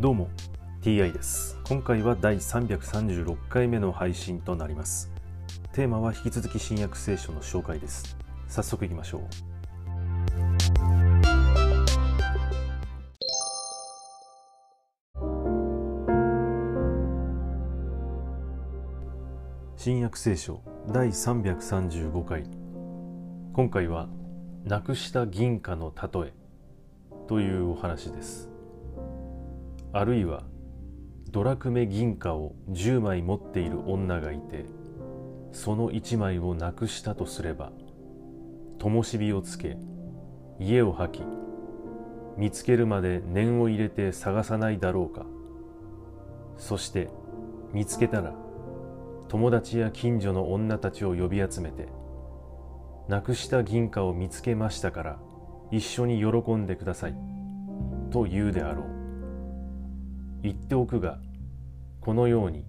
どうも TI です。今回は第336回目の配信となります。テーマは引き続き新約聖書の紹介です。早速いきましょう。新約聖書第335回。今回はなくした銀貨の例えというお話です。あるいはドラクメ銀貨を10枚持っている女がいてその1枚をなくしたとすれば灯火をつけ家を吐き見つけるまで念を入れて探さないだろうか。そして見つけたら友達や近所の女たちを呼び集めてなくした銀貨を見つけましたから一緒に喜んでくださいと言うであろう。言っておくがこのように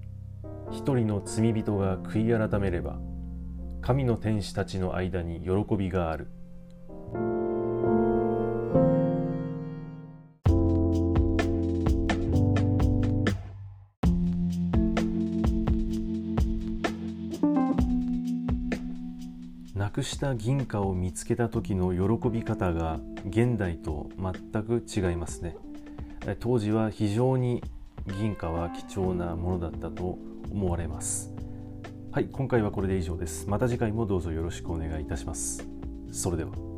一人の罪人が悔い改めれば神の天使たちの間に喜びがある。なくした銀貨を見つけた時の喜び方が現代と全く違いますね。当時は非常に銀貨は貴重なものだったと思われます。はい今回はこれで以上です。また次回もどうぞよろしくお願いいたします。それでは。